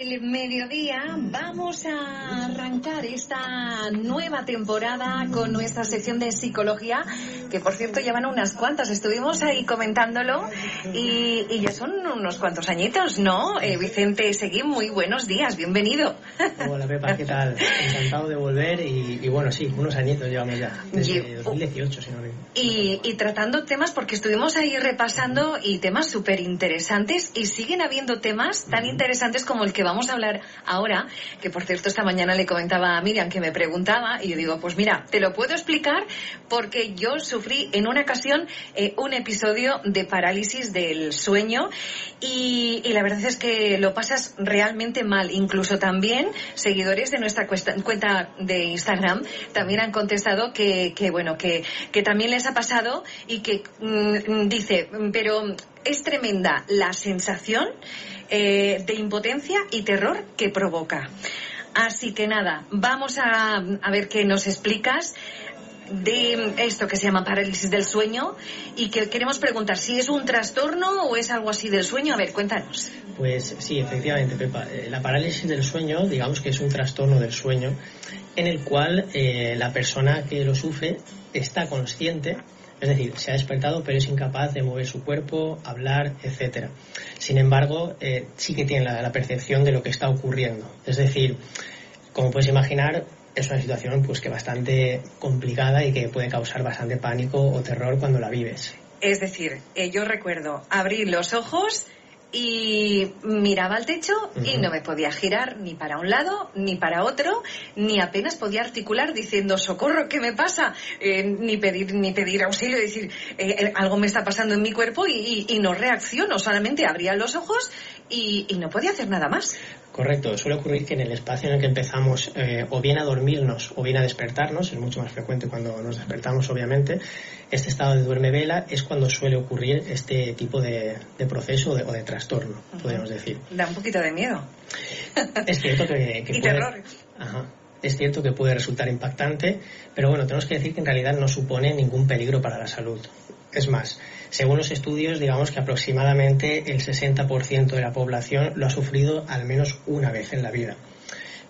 El mediodía vamos a arrancar esta nueva temporada con nuestra sección de psicología, que por cierto llevan unas cuantas, estuvimos ahí comentándolo y, y ya son unos cuantos añitos, ¿no? Eh, Vicente Seguí, muy buenos días, bienvenido. Hola Pepa, ¿qué tal? Encantado de volver y, y bueno, sí, unos añitos llevamos ya, desde 2018 si no me y, y tratando temas, porque estuvimos ahí repasando y temas súper interesantes y siguen habiendo temas tan interesantes como el que vamos a hablar ahora, que por cierto esta mañana le comentaba a Miriam que me preguntaba y yo digo, pues mira, te lo puedo explicar porque yo sufrí en una ocasión eh, un episodio de parálisis del sueño y, la verdad es que lo pasas realmente mal. Incluso también seguidores de nuestra cuesta- cuenta de Instagram también han contestado que, bueno, que, que también les ha pasado y que mm, dice, pero es tremenda la sensación eh, de impotencia y terror que provoca. Así que nada, vamos a, a ver qué nos explicas de esto que se llama parálisis del sueño y que queremos preguntar si es un trastorno o es algo así del sueño. A ver, cuéntanos. Pues sí, efectivamente, Pepa. Eh, La parálisis del sueño, digamos que es un trastorno del sueño en el cual eh, la persona que lo sufre está consciente, es decir, se ha despertado pero es incapaz de mover su cuerpo, hablar, etcétera. Sin embargo, eh, sí que tiene la, la percepción de lo que está ocurriendo. Es decir, como puedes imaginar, es una situación pues que bastante complicada y que puede causar bastante pánico o terror cuando la vives. Es decir, eh, yo recuerdo abrir los ojos y miraba al techo y no me podía girar ni para un lado ni para otro, ni apenas podía articular diciendo socorro, ¿qué me pasa? Eh, ni pedir ni pedir auxilio, decir eh, eh, algo me está pasando en mi cuerpo y, y- y no reacciono, solamente abría los ojos y, y no podía hacer nada más. Correcto, suele ocurrir que en el espacio en el que empezamos eh, o bien a dormirnos o bien a despertarnos, es mucho más frecuente cuando nos despertamos obviamente, este estado de duerme vela es cuando suele ocurrir este tipo de, de proceso o de, o de trastorno, podríamos decir. Da un poquito de miedo. Es cierto que, que Y puede- terror. Ajá. Es cierto que puede resultar impactante, pero bueno, tenemos que decir que en realidad no supone ningún peligro para la salud. Es más, según los estudios, digamos que aproximadamente el 60% de la población lo ha sufrido al menos una vez en la vida.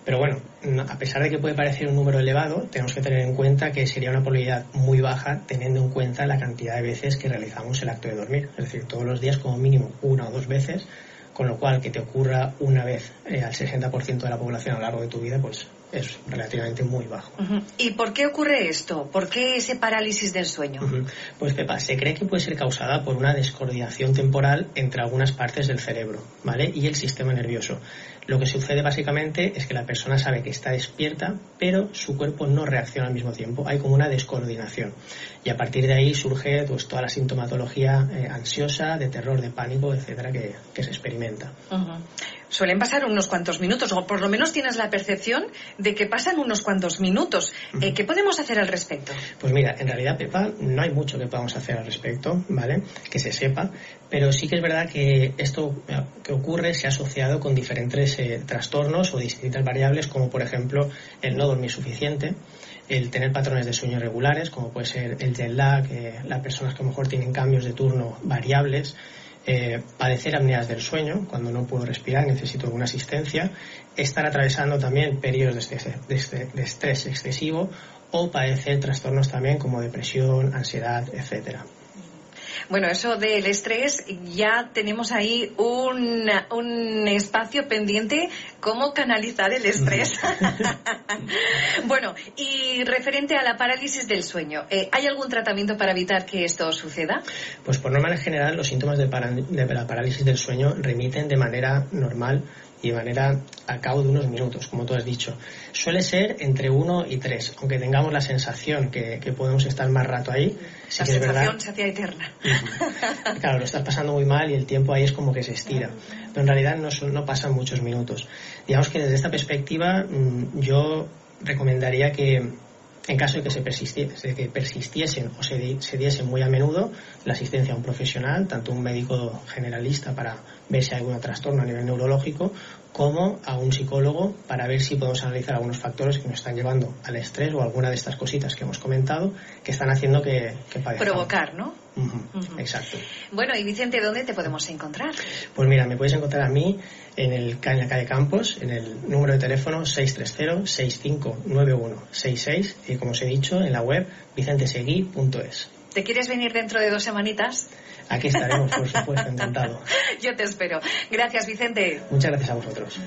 Pero bueno, no- a pesar de que puede parecer un número elevado, tenemos que tener en cuenta que sería una probabilidad muy baja teniendo en cuenta la cantidad de veces que realizamos el acto de dormir. Es decir, todos los días como mínimo una o dos veces, con lo cual que te ocurra una vez eh, al 60% de la población a lo largo de tu vida, pues es relativamente muy bajo. ¿Y por qué ocurre esto? ¿Por qué ese parálisis del sueño? Pues Pepa, se cree que puede ser causada por una descoordinación temporal entre algunas partes del cerebro, ¿vale? Y el sistema nervioso. Lo que sucede básicamente es que la persona sabe que está despierta, pero su cuerpo no reacciona al mismo tiempo. Hay como una descoordinación. Y a partir de ahí surge pues, toda la sintomatología eh, ansiosa, de terror, de pánico, etcétera, que, que se experimenta. Ujú. Suelen pasar unos cuantos minutos, o por lo menos tienes la percepción de que pasan unos cuantos minutos. Eh, ¿Qué podemos hacer al respecto? Pues mira, en realidad, Pepa, no hay mucho que podamos hacer al respecto, ¿vale? Que se sepa, pero sí que es verdad que esto eh, que ocurre se ha asociado con diferentes eh, trastornos o distintas variables, como por ejemplo el no dormir suficiente, el tener patrones de sueño irregulares, como puede ser el jet lag, las personas que a lo mejor tienen cambios de turno variables, eh, padecer apneas del sueño, cuando no puedo respirar, necesito alguna asistencia, estar atravesando también periodos de estrés- de estrés excesivo o padecer trastornos también como depresión, ansiedad, etcétera. Bueno, eso del estrés, ya tenemos ahí un, un espacio pendiente, cómo canalizar el estrés. bueno, y referente a la parálisis del sueño, eh, ¿hay algún tratamiento para evitar que esto suceda? Pues por norma general los síntomas de, de la parálisis del sueño remiten de manera normal y de manera a cabo de unos minutos, como tú has dicho. Suele ser entre uno y tres, aunque tengamos la sensación que, que podemos estar más rato ahí. sí la que es verdad- sensación se hacía eterna. Claro, lo estás pasando muy mal y el tiempo ahí es como que se estira. Pero en realidad no, no pasan muchos minutos. Digamos que desde esta perspectiva mm, yo recomendaría que en caso de que, se persistiese, que persistiesen o se, se diesen muy a menudo, la asistencia a un profesional, tanto un médico generalista para ver si hay algún trastorno a nivel neurológico, como a un psicólogo para ver si podemos analizar algunos factores que nos están llevando al estrés o alguna de estas cositas que hemos comentado que están haciendo que, que Provocar, ¿no? Exacto. Bueno, y Vicente, ¿dónde te podemos encontrar? Pues mira, me puedes encontrar a mí en, el, en la calle Campos, en el número de teléfono 630-6591-66 y como os he dicho, en la web vicentesegui.es. ¿Te quieres venir dentro de dos semanitas? Aquí estaremos, por supuesto, encantado. Yo te espero. Gracias, Vicente. Muchas gracias a vosotros.